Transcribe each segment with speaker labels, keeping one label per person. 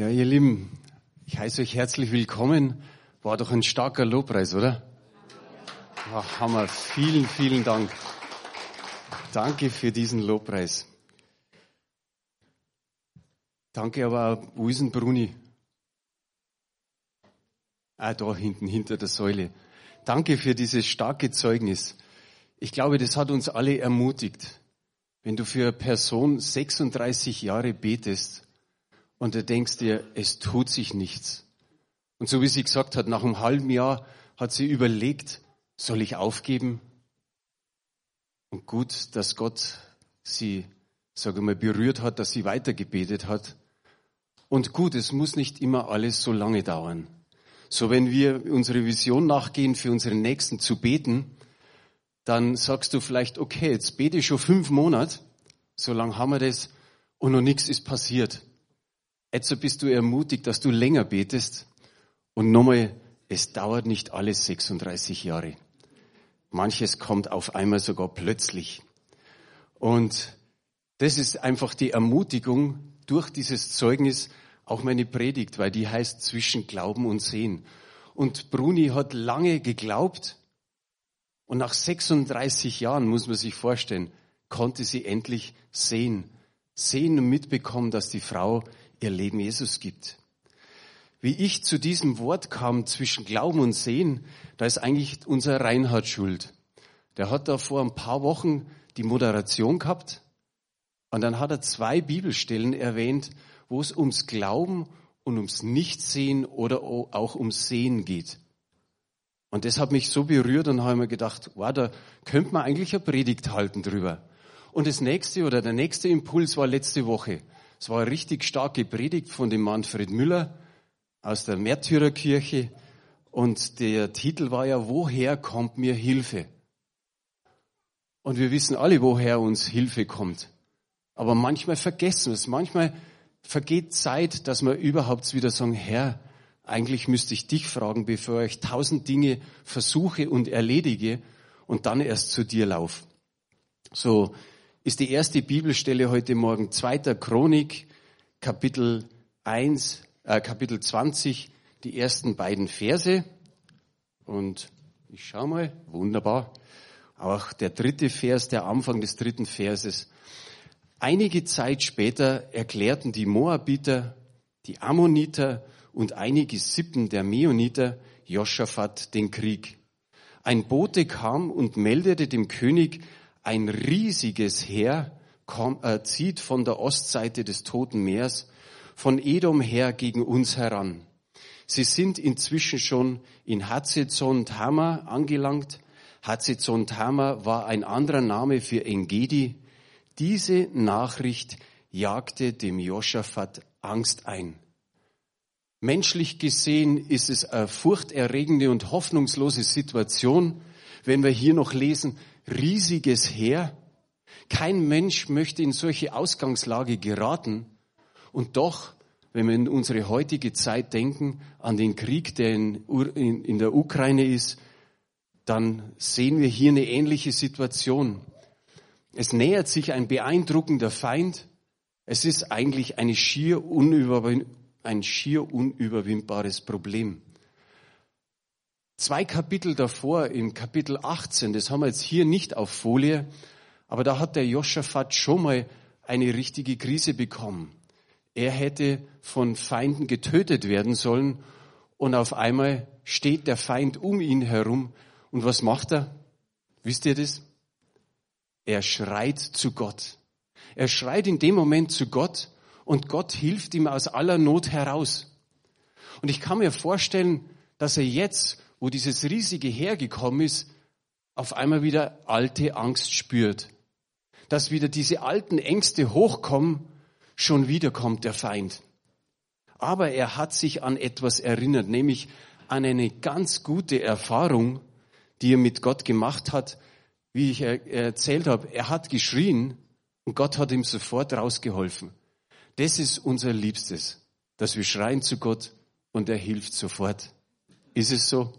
Speaker 1: Ja, ihr Lieben, ich heiße euch herzlich willkommen. War doch ein starker Lobpreis, oder? Ach, Hammer. Vielen, vielen Dank. Danke für diesen Lobpreis. Danke aber auch, wo ist denn Bruni? Ah, da hinten, hinter der Säule. Danke für dieses starke Zeugnis. Ich glaube, das hat uns alle ermutigt. Wenn du für eine Person 36 Jahre betest und du denkst dir, es tut sich nichts. Und so wie sie gesagt hat, nach einem halben Jahr hat sie überlegt, soll ich aufgeben? Und gut, dass Gott sie, sage mal, berührt hat, dass sie weitergebetet hat. Und gut, es muss nicht immer alles so lange dauern. So wenn wir unsere Vision nachgehen, für unseren Nächsten zu beten, dann sagst du vielleicht, okay, jetzt bete ich schon fünf Monate, so lange haben wir das und noch nichts ist passiert. Jetzt bist du ermutigt, dass du länger betest. Und nochmal, es dauert nicht alles 36 Jahre. Manches kommt auf einmal sogar plötzlich. Und das ist einfach die Ermutigung durch dieses Zeugnis, auch meine Predigt, weil die heißt zwischen Glauben und Sehen. Und Bruni hat lange geglaubt und nach 36 Jahren, muss man sich vorstellen, konnte sie endlich sehen. Sehen und mitbekommen, dass die Frau ihr Leben Jesus gibt. Wie ich zu diesem Wort kam zwischen Glauben und Sehen, da ist eigentlich unser Reinhard schuld. Der hat da vor ein paar Wochen die Moderation gehabt und dann hat er zwei Bibelstellen erwähnt, wo es ums Glauben und ums Nichtsehen oder auch ums Sehen geht. Und das hat mich so berührt und habe mir gedacht, wow, da könnte man eigentlich eine Predigt halten drüber. Und das nächste oder der nächste Impuls war letzte Woche. Es war eine richtig starke Predigt von dem Manfred Müller aus der Märtyrerkirche und der Titel war ja, woher kommt mir Hilfe? Und wir wissen alle, woher uns Hilfe kommt. Aber manchmal vergessen wir es. Manchmal vergeht Zeit, dass wir überhaupt wieder sagen, Herr, eigentlich müsste ich dich fragen, bevor ich tausend Dinge versuche und erledige und dann erst zu dir laufe. So, ist die erste Bibelstelle heute Morgen 2. Chronik, Kapitel 1, äh, Kapitel 20, die ersten beiden Verse. Und ich schau mal, wunderbar. Auch der dritte Vers, der Anfang des dritten Verses. Einige Zeit später erklärten die Moabiter, die Ammoniter und einige Sippen der Meoniter Joschafat den Krieg. Ein Bote kam und meldete dem König, ein riesiges Heer kommt, äh, zieht von der Ostseite des Toten Meers, von Edom her gegen uns heran. Sie sind inzwischen schon in Hatzezon Tama angelangt. Hatzezon Tama war ein anderer Name für Engedi. Diese Nachricht jagte dem Joschafat Angst ein. Menschlich gesehen ist es eine furchterregende und hoffnungslose Situation, wenn wir hier noch lesen, riesiges Heer. Kein Mensch möchte in solche Ausgangslage geraten. Und doch, wenn wir in unsere heutige Zeit denken, an den Krieg, der in, in der Ukraine ist, dann sehen wir hier eine ähnliche Situation. Es nähert sich ein beeindruckender Feind. Es ist eigentlich eine schier ein schier unüberwindbares Problem. Zwei Kapitel davor, im Kapitel 18, das haben wir jetzt hier nicht auf Folie, aber da hat der Joschafat schon mal eine richtige Krise bekommen. Er hätte von Feinden getötet werden sollen und auf einmal steht der Feind um ihn herum. Und was macht er? Wisst ihr das? Er schreit zu Gott. Er schreit in dem Moment zu Gott und Gott hilft ihm aus aller Not heraus. Und ich kann mir vorstellen, dass er jetzt, wo dieses riesige Heer gekommen ist, auf einmal wieder alte Angst spürt. Dass wieder diese alten Ängste hochkommen, schon wieder kommt der Feind. Aber er hat sich an etwas erinnert, nämlich an eine ganz gute Erfahrung, die er mit Gott gemacht hat. Wie ich erzählt habe, er hat geschrien und Gott hat ihm sofort rausgeholfen. Das ist unser Liebstes, dass wir schreien zu Gott und er hilft sofort. Ist es so?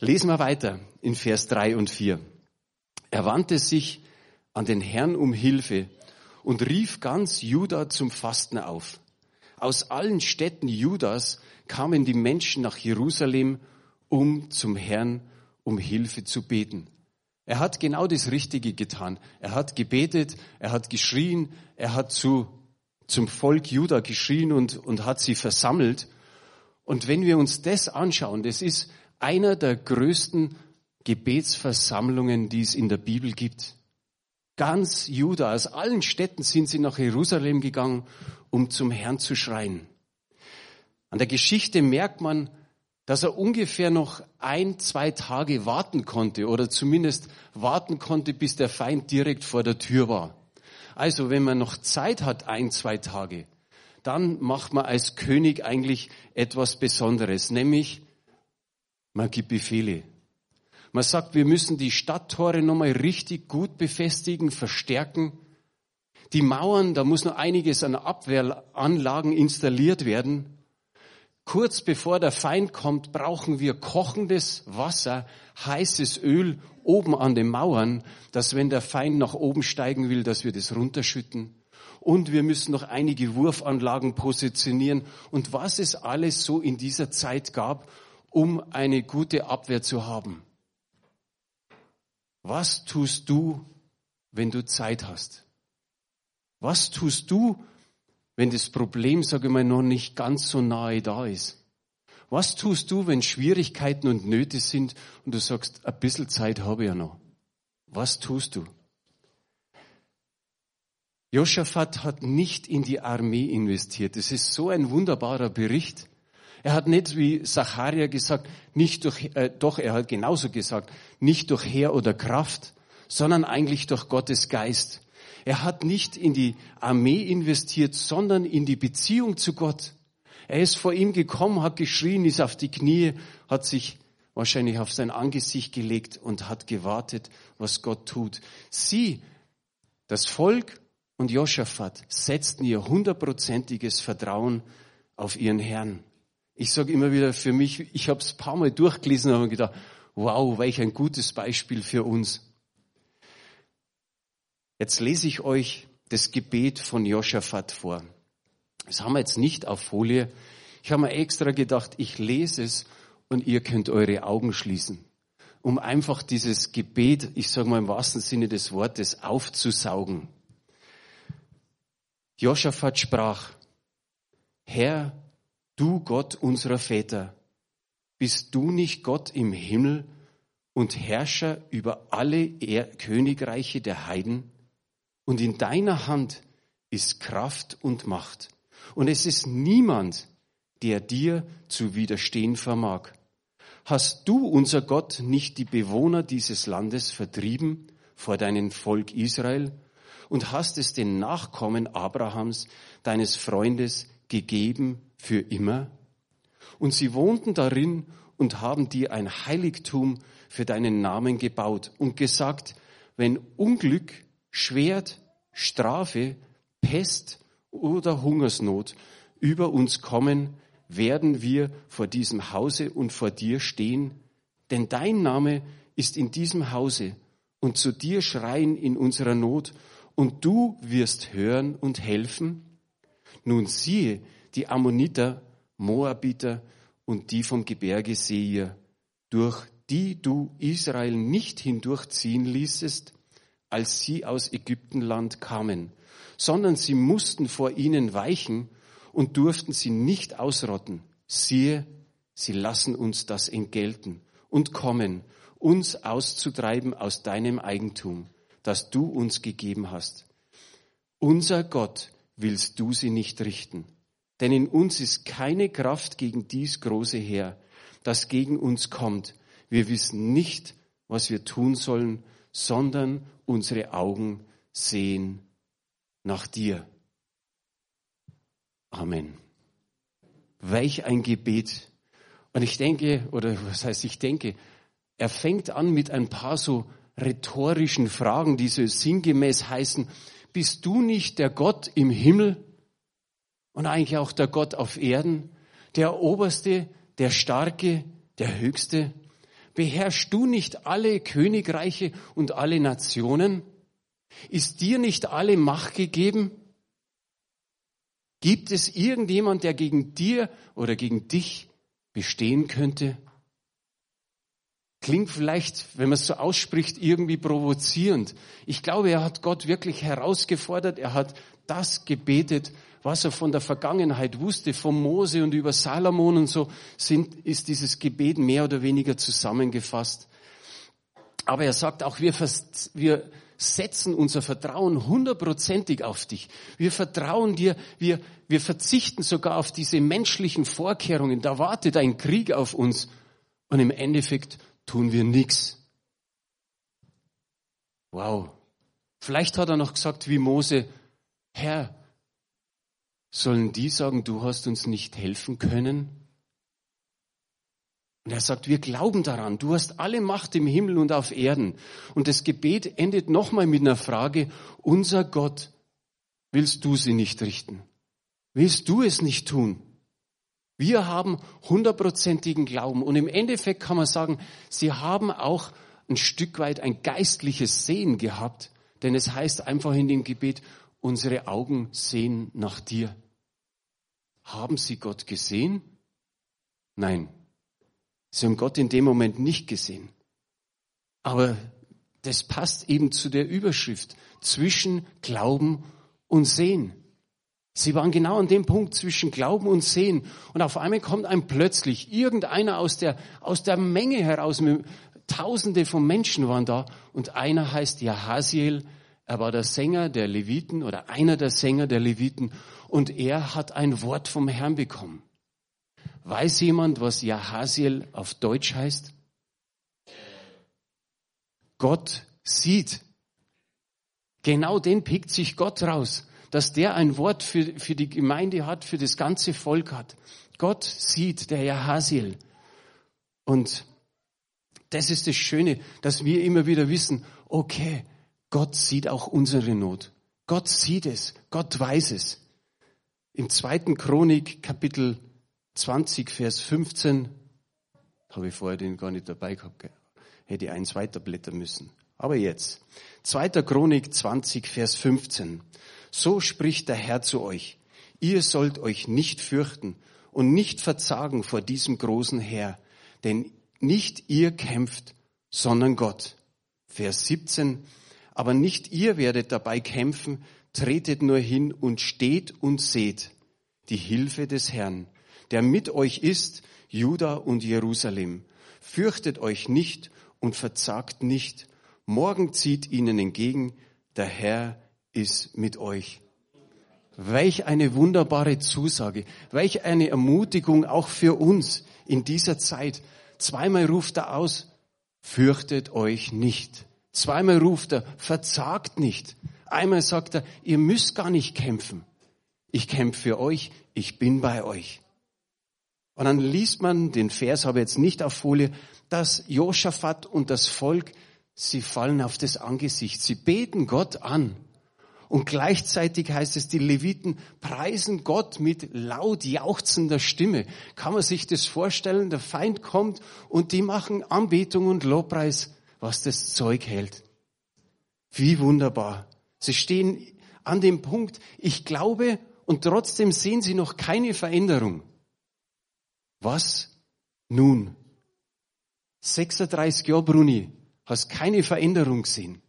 Speaker 1: Lesen wir weiter in Vers 3 und 4. Er wandte sich an den Herrn um Hilfe und rief ganz Juda zum Fasten auf. Aus allen Städten Judas kamen die Menschen nach Jerusalem, um zum Herrn um Hilfe zu beten. Er hat genau das Richtige getan. Er hat gebetet, er hat geschrien, er hat zu, zum Volk Juda geschrien und, und hat sie versammelt. Und wenn wir uns das anschauen, das ist einer der größten Gebetsversammlungen, die es in der Bibel gibt. Ganz Juda, aus allen Städten sind sie nach Jerusalem gegangen, um zum Herrn zu schreien. An der Geschichte merkt man, dass er ungefähr noch ein, zwei Tage warten konnte oder zumindest warten konnte, bis der Feind direkt vor der Tür war. Also wenn man noch Zeit hat, ein, zwei Tage, dann macht man als König eigentlich etwas Besonderes, nämlich man gibt Befehle. Man sagt, wir müssen die Stadttore nochmal richtig gut befestigen, verstärken. Die Mauern, da muss noch einiges an Abwehranlagen installiert werden. Kurz bevor der Feind kommt, brauchen wir kochendes Wasser, heißes Öl oben an den Mauern, dass wenn der Feind nach oben steigen will, dass wir das runterschütten. Und wir müssen noch einige Wurfanlagen positionieren und was es alles so in dieser Zeit gab, um eine gute Abwehr zu haben. Was tust du, wenn du Zeit hast? Was tust du, wenn das Problem, sage ich mal, noch nicht ganz so nahe da ist? Was tust du, wenn Schwierigkeiten und Nöte sind und du sagst, ein bisschen Zeit habe ich ja noch? Was tust du? Josaphat hat nicht in die Armee investiert. Das ist so ein wunderbarer Bericht. Er hat nicht wie Zacharia gesagt, nicht durch, äh, doch, er hat genauso gesagt, nicht durch Heer oder Kraft, sondern eigentlich durch Gottes Geist. Er hat nicht in die Armee investiert, sondern in die Beziehung zu Gott. Er ist vor ihm gekommen, hat geschrien, ist auf die Knie, hat sich wahrscheinlich auf sein Angesicht gelegt und hat gewartet, was Gott tut. Sie, das Volk und Josaphat setzten ihr hundertprozentiges Vertrauen auf ihren Herrn. Ich sage immer wieder für mich, ich habe es paar Mal durchgelesen und habe gedacht, wow, welch ein gutes Beispiel für uns. Jetzt lese ich euch das Gebet von Joschafat vor. Das haben wir jetzt nicht auf Folie. Ich habe mir extra gedacht, ich lese es und ihr könnt eure Augen schließen, um einfach dieses Gebet, ich sage mal im wahrsten Sinne des Wortes, aufzusaugen. Joschafat sprach, Herr, du Gott unserer Väter, bist du nicht Gott im Himmel und Herrscher über alle Königreiche der Heiden? Und in deiner Hand ist Kraft und Macht. Und es ist niemand, der dir zu widerstehen vermag. Hast du, unser Gott, nicht die Bewohner dieses Landes vertrieben vor deinem Volk Israel und hast es den Nachkommen Abrahams, deines Freundes, gegeben für immer? Und sie wohnten darin und haben dir ein Heiligtum für deinen Namen gebaut und gesagt, wenn Unglück Schwert, Strafe, Pest oder Hungersnot über uns kommen, werden wir vor diesem Hause und vor dir stehen, denn dein Name ist in diesem Hause und zu dir schreien in unserer Not und du wirst hören und helfen? Nun siehe, die Ammoniter, Moabiter und die vom Gebirge Seir, durch die du Israel nicht hindurchziehen ließest, als sie aus Ägyptenland kamen, sondern sie mussten vor ihnen weichen und durften sie nicht ausrotten. Siehe, sie lassen uns das entgelten und kommen, uns auszutreiben aus deinem Eigentum, das du uns gegeben hast. Unser Gott willst du sie nicht richten, denn in uns ist keine Kraft gegen dies große Heer, das gegen uns kommt. Wir wissen nicht, was wir tun sollen, sondern unsere Augen sehen nach dir. Amen. Welch ein Gebet. Und ich denke, oder was heißt ich denke, er fängt an mit ein paar so rhetorischen Fragen, die so sinngemäß heißen, bist du nicht der Gott im Himmel und eigentlich auch der Gott auf Erden, der Oberste, der Starke, der Höchste? Beherrschst du nicht alle Königreiche und alle Nationen? Ist dir nicht alle Macht gegeben? Gibt es irgendjemand, der gegen dir oder gegen dich bestehen könnte? Klingt vielleicht, wenn man es so ausspricht, irgendwie provozierend. Ich glaube, er hat Gott wirklich herausgefordert. Er hat das gebetet, was er von der Vergangenheit wusste, von Mose und über Salomon und so, sind, ist dieses Gebet mehr oder weniger zusammengefasst. Aber er sagt auch, wir, wir setzen unser Vertrauen hundertprozentig auf dich. Wir vertrauen dir, wir, wir verzichten sogar auf diese menschlichen Vorkehrungen. Da wartet ein Krieg auf uns. Und im Endeffekt tun wir nichts. Wow. Vielleicht hat er noch gesagt wie Mose, Herr, sollen die sagen, du hast uns nicht helfen können? Und er sagt, wir glauben daran, du hast alle Macht im Himmel und auf Erden. Und das Gebet endet nochmal mit einer Frage, unser Gott, willst du sie nicht richten? Willst du es nicht tun? Wir haben hundertprozentigen Glauben. Und im Endeffekt kann man sagen, sie haben auch ein Stück weit ein geistliches Sehen gehabt. Denn es heißt einfach in dem Gebet, unsere Augen sehen nach dir. Haben sie Gott gesehen? Nein. Sie haben Gott in dem Moment nicht gesehen. Aber das passt eben zu der Überschrift zwischen Glauben und Sehen. Sie waren genau an dem Punkt zwischen Glauben und Sehen. Und auf einmal kommt einem plötzlich irgendeiner aus der, aus der Menge heraus. Tausende von Menschen waren da. Und einer heißt Jahasiel. Er war der Sänger der Leviten oder einer der Sänger der Leviten. Und er hat ein Wort vom Herrn bekommen. Weiß jemand, was Jahasiel auf Deutsch heißt? Gott sieht. Genau den pickt sich Gott raus, dass der ein Wort für, für die Gemeinde hat, für das ganze Volk hat. Gott sieht, der Jahasiel. Und das ist das Schöne, dass wir immer wieder wissen, okay, Gott sieht auch unsere Not. Gott sieht es, Gott weiß es. Im zweiten Chronik, Kapitel 20, Vers 15, habe ich vorher den gar nicht dabei gehabt, gell? hätte eins weiterblättern müssen. Aber jetzt, 2. Chronik 20, Vers 15. So spricht der Herr zu euch. Ihr sollt euch nicht fürchten und nicht verzagen vor diesem großen Herr, denn nicht ihr kämpft, sondern Gott. Vers 17. Aber nicht ihr werdet dabei kämpfen, tretet nur hin und steht und seht die Hilfe des Herrn der mit euch ist, Juda und Jerusalem. Fürchtet euch nicht und verzagt nicht. Morgen zieht ihnen entgegen, der Herr ist mit euch. Welch eine wunderbare Zusage, welch eine Ermutigung auch für uns in dieser Zeit. Zweimal ruft er aus, fürchtet euch nicht. Zweimal ruft er, verzagt nicht. Einmal sagt er, ihr müsst gar nicht kämpfen. Ich kämpfe für euch, ich bin bei euch. Und dann liest man, den Vers habe ich jetzt nicht auf Folie, dass Josaphat und das Volk, sie fallen auf das Angesicht. Sie beten Gott an. Und gleichzeitig heißt es, die Leviten preisen Gott mit laut jauchzender Stimme. Kann man sich das vorstellen? Der Feind kommt und die machen Anbetung und Lobpreis, was das Zeug hält. Wie wunderbar. Sie stehen an dem Punkt, ich glaube, und trotzdem sehen sie noch keine Veränderung. Was nun? 36 Jahre, Bruni, hast keine Veränderung gesehen.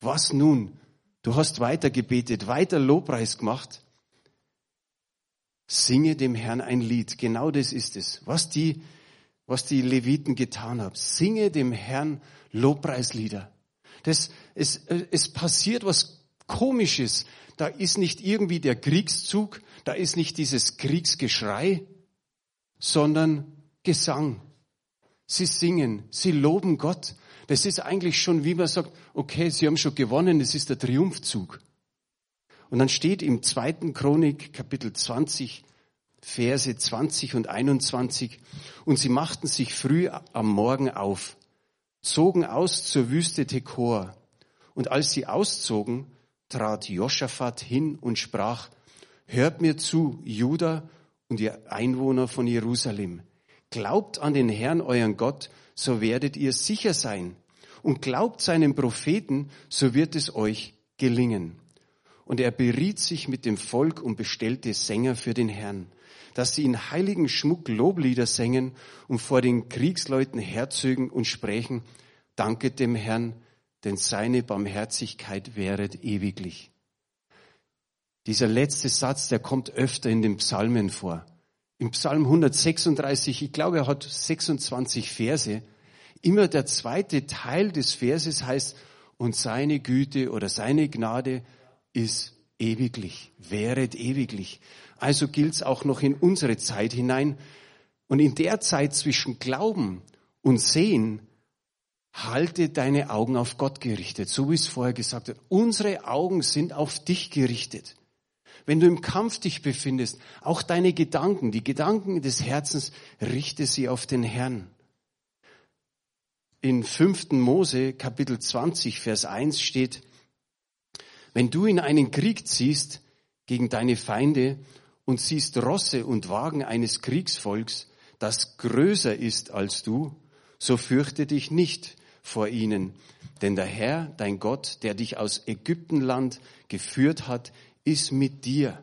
Speaker 1: Was nun? Du hast weiter gebetet, weiter Lobpreis gemacht. Singe dem Herrn ein Lied. Genau das ist es. Was die, was die Leviten getan haben. Singe dem Herrn Lobpreislieder. Das, es, es passiert was Komisches. Da ist nicht irgendwie der Kriegszug, da ist nicht dieses Kriegsgeschrei, sondern Gesang. Sie singen, sie loben Gott. Das ist eigentlich schon, wie man sagt, okay, sie haben schon gewonnen, es ist der Triumphzug. Und dann steht im zweiten Chronik, Kapitel 20, Verse 20 und 21, und sie machten sich früh am Morgen auf, zogen aus zur Wüste Tekor. Und als sie auszogen, trat Joschafat hin und sprach, hört mir zu, Juda und ihr Einwohner von Jerusalem. Glaubt an den Herrn, euren Gott, so werdet ihr sicher sein. Und glaubt seinen Propheten, so wird es euch gelingen. Und er beriet sich mit dem Volk und bestellte Sänger für den Herrn, dass sie in heiligen Schmuck Loblieder sängen und vor den Kriegsleuten herzögen und sprächen, danket dem Herrn, denn seine Barmherzigkeit wäret ewiglich. Dieser letzte Satz, der kommt öfter in den Psalmen vor. Im Psalm 136, ich glaube, er hat 26 Verse. Immer der zweite Teil des Verses heißt, und seine Güte oder seine Gnade ist ewiglich, wäret ewiglich. Also gilt's auch noch in unsere Zeit hinein. Und in der Zeit zwischen Glauben und Sehen halte deine Augen auf Gott gerichtet, so wie es vorher gesagt hat. Unsere Augen sind auf dich gerichtet. Wenn du im Kampf dich befindest, auch deine Gedanken, die Gedanken des Herzens, richte sie auf den Herrn. In 5. Mose Kapitel 20 Vers 1 steht, wenn du in einen Krieg ziehst gegen deine Feinde und siehst Rosse und Wagen eines Kriegsvolks, das größer ist als du, so fürchte dich nicht, vor ihnen. Denn der Herr, dein Gott, der dich aus Ägyptenland geführt hat, ist mit dir.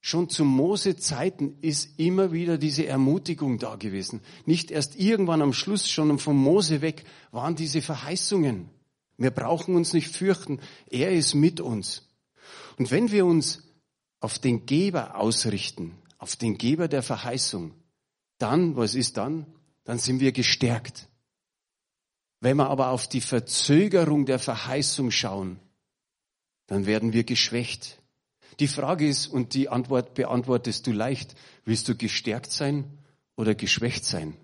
Speaker 1: Schon zu Mose Zeiten ist immer wieder diese Ermutigung da gewesen. Nicht erst irgendwann am Schluss, schon von Mose weg, waren diese Verheißungen. Wir brauchen uns nicht fürchten. Er ist mit uns. Und wenn wir uns auf den Geber ausrichten, auf den Geber der Verheißung, dann, was ist dann? Dann sind wir gestärkt. Wenn wir aber auf die Verzögerung der Verheißung schauen, dann werden wir geschwächt. Die Frage ist, und die Antwort beantwortest du leicht, willst du gestärkt sein oder geschwächt sein?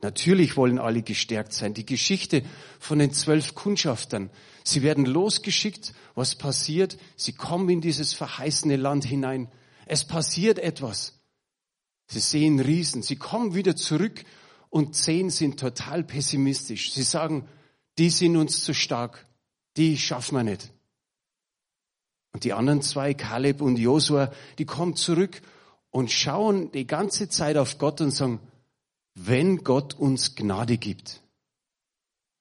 Speaker 1: Natürlich wollen alle gestärkt sein. Die Geschichte von den zwölf Kundschaftern. Sie werden losgeschickt. Was passiert? Sie kommen in dieses verheißene Land hinein. Es passiert etwas. Sie sehen Riesen. Sie kommen wieder zurück und zehn sind total pessimistisch. Sie sagen, die sind uns zu stark, die schaffen wir nicht. Und die anderen zwei, Kaleb und Josua, die kommen zurück und schauen die ganze Zeit auf Gott und sagen, wenn Gott uns Gnade gibt,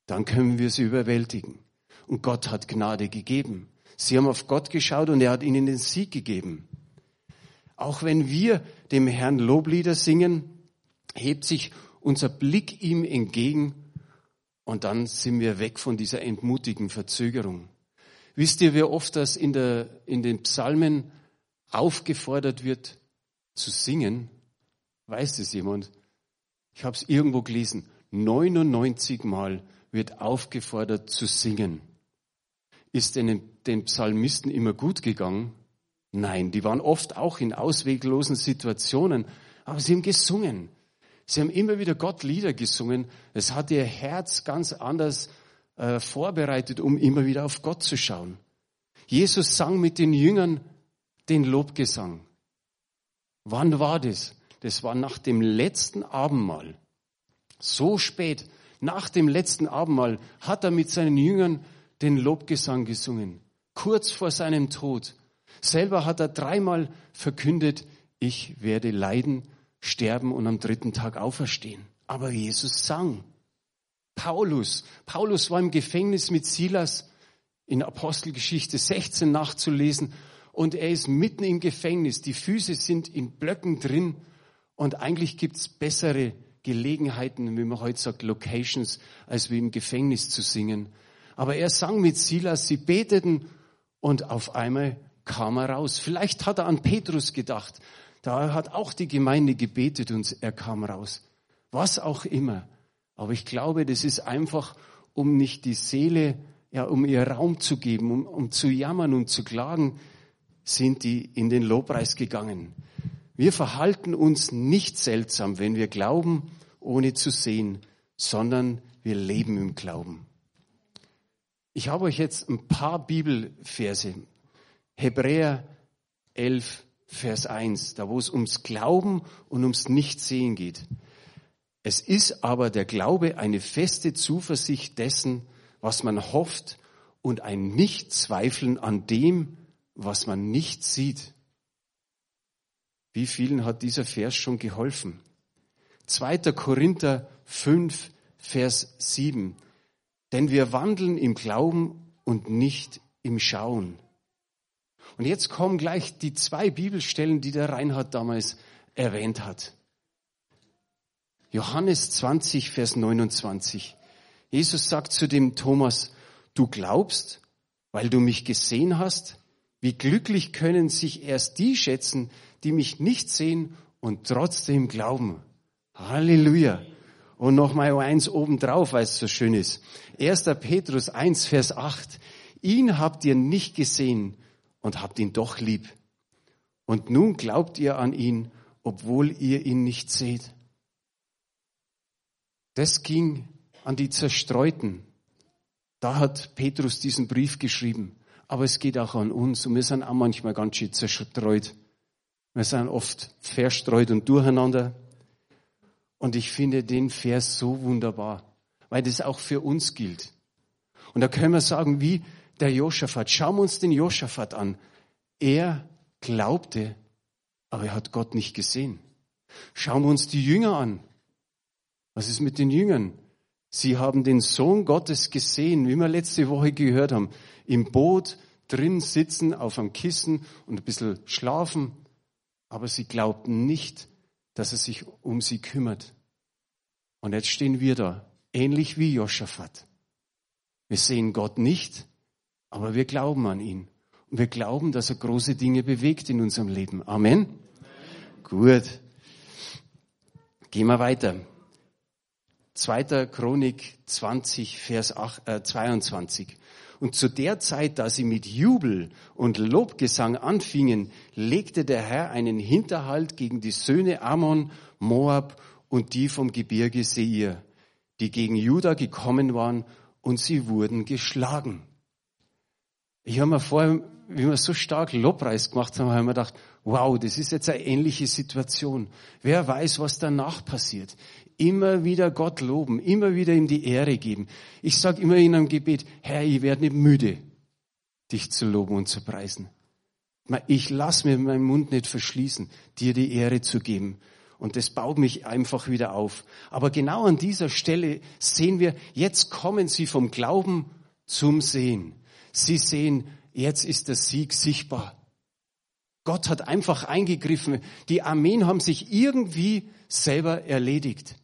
Speaker 1: dann können wir sie überwältigen. Und Gott hat Gnade gegeben. Sie haben auf Gott geschaut und er hat ihnen den Sieg gegeben. Auch wenn wir dem Herrn Loblieder singen, hebt sich unser Blick ihm entgegen und dann sind wir weg von dieser entmutigen Verzögerung. Wisst ihr, wie oft das in, der, in den Psalmen aufgefordert wird zu singen? Weiß es jemand? Ich habe es irgendwo gelesen. 99 Mal wird aufgefordert zu singen. Ist denn den Psalmisten immer gut gegangen? Nein, die waren oft auch in ausweglosen Situationen, aber sie haben gesungen. Sie haben immer wieder Gott Lieder gesungen. Es hat ihr Herz ganz anders äh, vorbereitet, um immer wieder auf Gott zu schauen. Jesus sang mit den Jüngern den Lobgesang. Wann war das? Das war nach dem letzten Abendmahl. So spät, nach dem letzten Abendmahl, hat er mit seinen Jüngern den Lobgesang gesungen. Kurz vor seinem Tod. Selber hat er dreimal verkündet, ich werde leiden sterben und am dritten Tag auferstehen. Aber Jesus sang. Paulus, Paulus war im Gefängnis mit Silas in Apostelgeschichte 16 nachzulesen und er ist mitten im Gefängnis. Die Füße sind in Blöcken drin und eigentlich gibt's bessere Gelegenheiten, wie man heute sagt, Locations, als wie im Gefängnis zu singen. Aber er sang mit Silas, sie beteten und auf einmal kam er raus. Vielleicht hat er an Petrus gedacht, da hat auch die Gemeinde gebetet und er kam raus. Was auch immer. Aber ich glaube, das ist einfach, um nicht die Seele, ja, um ihr Raum zu geben, um, um zu jammern und zu klagen, sind die in den Lobpreis gegangen. Wir verhalten uns nicht seltsam, wenn wir glauben, ohne zu sehen, sondern wir leben im Glauben. Ich habe euch jetzt ein paar Bibelverse. Hebräer 11, Vers 1, da wo es ums Glauben und ums Nichtsehen geht. Es ist aber der Glaube eine feste Zuversicht dessen, was man hofft und ein Nichtzweifeln an dem, was man nicht sieht. Wie vielen hat dieser Vers schon geholfen? 2. Korinther 5, Vers 7. Denn wir wandeln im Glauben und nicht im Schauen. Und jetzt kommen gleich die zwei Bibelstellen, die der Reinhard damals erwähnt hat. Johannes 20, Vers 29. Jesus sagt zu dem Thomas, du glaubst, weil du mich gesehen hast? Wie glücklich können sich erst die schätzen, die mich nicht sehen und trotzdem glauben. Halleluja. Und noch mal eins obendrauf, weil es so schön ist. 1. Petrus 1, Vers 8. Ihn habt ihr nicht gesehen und habt ihn doch lieb. Und nun glaubt ihr an ihn, obwohl ihr ihn nicht seht. Das ging an die Zerstreuten. Da hat Petrus diesen Brief geschrieben. Aber es geht auch an uns und wir sind auch manchmal ganz schön zerstreut. Wir sind oft verstreut und durcheinander. Und ich finde den Vers so wunderbar, weil das auch für uns gilt. Und da können wir sagen, wie der Josaphat. Schauen wir uns den Josaphat an. Er glaubte, aber er hat Gott nicht gesehen. Schauen wir uns die Jünger an. Was ist mit den Jüngern? Sie haben den Sohn Gottes gesehen, wie wir letzte Woche gehört haben, im Boot drin sitzen, auf einem Kissen und ein bisschen schlafen, aber sie glaubten nicht, dass er sich um sie kümmert. Und jetzt stehen wir da, ähnlich wie Joschafat. Wir sehen Gott nicht, aber wir glauben an ihn. Und wir glauben, dass er große Dinge bewegt in unserem Leben. Amen. Amen. Gut. Gehen wir weiter. 2. Chronik 20, Vers 8, äh, 22. Und zu der Zeit, da sie mit Jubel und Lobgesang anfingen, legte der Herr einen Hinterhalt gegen die Söhne Ammon, Moab und die vom Gebirge Seir, die gegen Juda gekommen waren, und sie wurden geschlagen. Ich habe mir vorher, wie wir so stark Lobpreis gemacht haben, habe ich mir gedacht, wow, das ist jetzt eine ähnliche Situation. Wer weiß, was danach passiert immer wieder Gott loben, immer wieder ihm die Ehre geben. Ich sage immer in einem Gebet, Herr, ich werde nicht müde, dich zu loben und zu preisen. Ich lass mir meinen Mund nicht verschließen, dir die Ehre zu geben. Und das baut mich einfach wieder auf. Aber genau an dieser Stelle sehen wir, jetzt kommen sie vom Glauben zum Sehen. Sie sehen, jetzt ist der Sieg sichtbar. Gott hat einfach eingegriffen. Die Armeen haben sich irgendwie selber erledigt.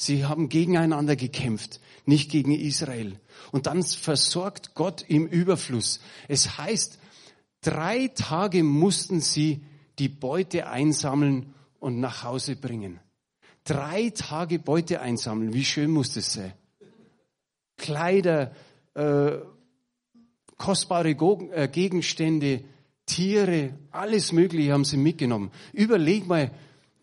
Speaker 1: Sie haben gegeneinander gekämpft, nicht gegen Israel. Und dann versorgt Gott im Überfluss. Es heißt, drei Tage mussten sie die Beute einsammeln und nach Hause bringen. Drei Tage Beute einsammeln. Wie schön muss das sein? Kleider, äh, kostbare äh, Gegenstände, Tiere, alles Mögliche haben sie mitgenommen. Überleg mal,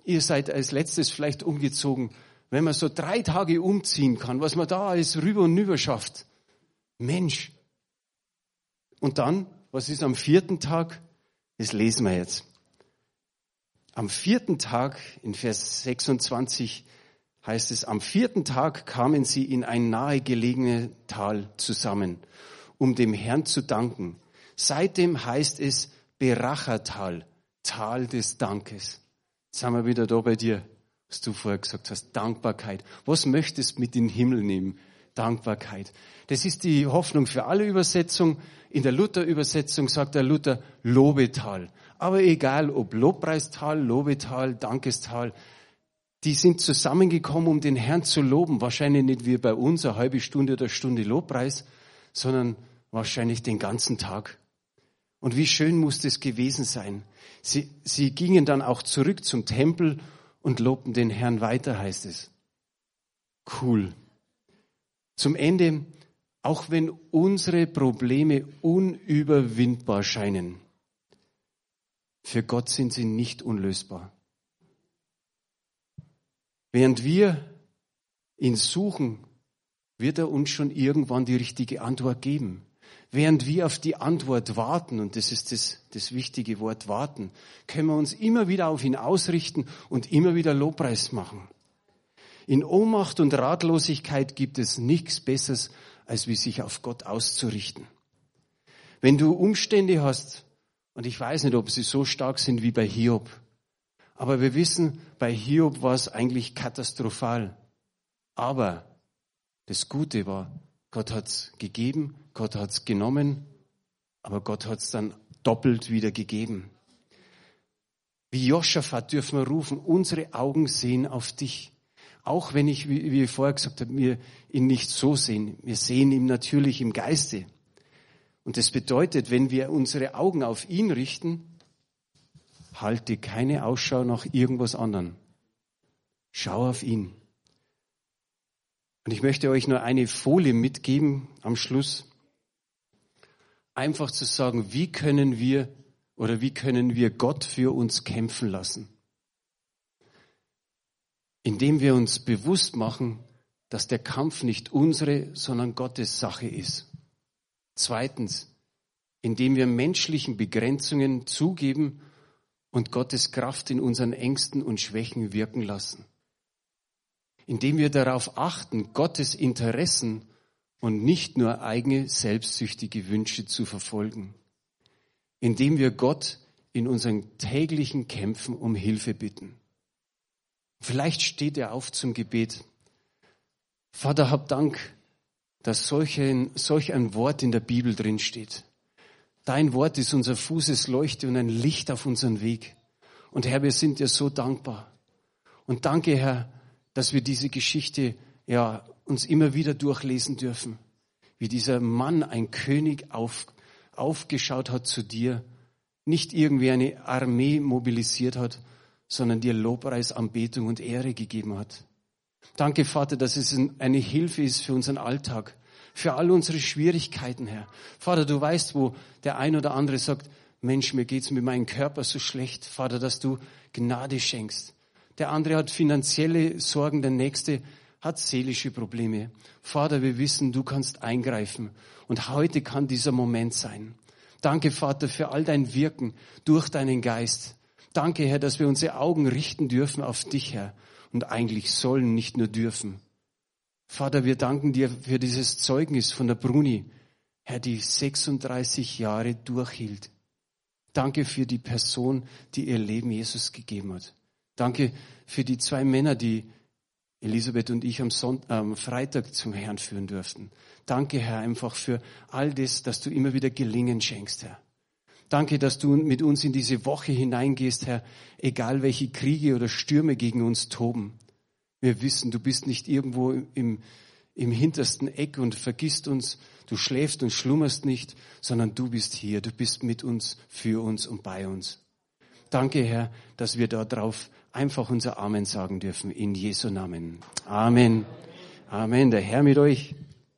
Speaker 1: ihr seid als letztes vielleicht umgezogen wenn man so drei Tage umziehen kann, was man da alles rüber und rüber schafft. Mensch. Und dann, was ist am vierten Tag? Das lesen wir jetzt. Am vierten Tag, in Vers 26, heißt es, am vierten Tag kamen sie in ein nahegelegene Tal zusammen, um dem Herrn zu danken. Seitdem heißt es Berachertal, Tal des Dankes. Jetzt sind wir wieder da bei dir was du vorher gesagt hast, Dankbarkeit. Was möchtest mit in den Himmel nehmen? Dankbarkeit. Das ist die Hoffnung für alle Übersetzungen. In der Luther-Übersetzung sagt der Luther Lobetal. Aber egal, ob Lobpreistal, Lobetal, Dankestal, die sind zusammengekommen, um den Herrn zu loben. Wahrscheinlich nicht wie bei uns eine halbe Stunde oder Stunde Lobpreis, sondern wahrscheinlich den ganzen Tag. Und wie schön muss das gewesen sein. Sie, sie gingen dann auch zurück zum Tempel und lobten den Herrn weiter, heißt es. Cool. Zum Ende, auch wenn unsere Probleme unüberwindbar scheinen, für Gott sind sie nicht unlösbar. Während wir ihn suchen, wird er uns schon irgendwann die richtige Antwort geben. Während wir auf die Antwort warten, und das ist das, das wichtige Wort warten, können wir uns immer wieder auf ihn ausrichten und immer wieder Lobpreis machen. In Ohnmacht und Ratlosigkeit gibt es nichts Besseres, als wie sich auf Gott auszurichten. Wenn du Umstände hast, und ich weiß nicht, ob sie so stark sind wie bei Hiob, aber wir wissen, bei Hiob war es eigentlich katastrophal. Aber das Gute war, Gott hat's gegeben, Gott hat's genommen, aber Gott hat es dann doppelt wieder gegeben. Wie Joschafat dürfen wir rufen, unsere Augen sehen auf dich. Auch wenn ich, wie, wie ich vorher gesagt habe, wir ihn nicht so sehen. Wir sehen ihn natürlich im Geiste. Und das bedeutet, wenn wir unsere Augen auf ihn richten, halte keine Ausschau nach irgendwas anderem. Schau auf ihn. Und ich möchte euch nur eine Folie mitgeben am Schluss. Einfach zu sagen, wie können wir oder wie können wir Gott für uns kämpfen lassen? Indem wir uns bewusst machen, dass der Kampf nicht unsere, sondern Gottes Sache ist. Zweitens, indem wir menschlichen Begrenzungen zugeben und Gottes Kraft in unseren Ängsten und Schwächen wirken lassen. Indem wir darauf achten, Gottes Interessen und nicht nur eigene selbstsüchtige Wünsche zu verfolgen indem wir Gott in unseren täglichen Kämpfen um Hilfe bitten. Vielleicht steht er auf zum Gebet. Vater, hab Dank, dass solch ein, solch ein Wort in der Bibel drin steht. Dein Wort ist unser Fußesleuchte und ein Licht auf unseren Weg. Und Herr, wir sind dir so dankbar. Und danke, Herr, dass wir diese Geschichte ja uns immer wieder durchlesen dürfen, wie dieser Mann ein König auf, aufgeschaut hat zu dir, nicht irgendwie eine Armee mobilisiert hat, sondern dir Lobpreis, Anbetung und Ehre gegeben hat. Danke, Vater, dass es eine Hilfe ist für unseren Alltag, für all unsere Schwierigkeiten, Herr. Vater, du weißt, wo der ein oder andere sagt, Mensch, mir geht's mit meinem Körper so schlecht, Vater, dass du Gnade schenkst. Der andere hat finanzielle Sorgen, der nächste hat seelische Probleme. Vater, wir wissen, du kannst eingreifen. Und heute kann dieser Moment sein. Danke, Vater, für all dein Wirken durch deinen Geist. Danke, Herr, dass wir unsere Augen richten dürfen auf dich, Herr, und eigentlich sollen, nicht nur dürfen. Vater, wir danken dir für dieses Zeugnis von der Bruni, Herr, die 36 Jahre durchhielt. Danke für die Person, die ihr Leben Jesus gegeben hat. Danke für die zwei Männer, die Elisabeth und ich am, Sonntag, am Freitag zum Herrn führen durften. Danke, Herr, einfach für all das, dass du immer wieder Gelingen schenkst, Herr. Danke, dass du mit uns in diese Woche hineingehst, Herr, egal welche Kriege oder Stürme gegen uns toben. Wir wissen, du bist nicht irgendwo im, im hintersten Eck und vergisst uns, du schläfst und schlummerst nicht, sondern du bist hier, du bist mit uns, für uns und bei uns. Danke, Herr, dass wir darauf einfach unser Amen sagen dürfen, in Jesu Namen. Amen. Amen. Der Herr mit euch.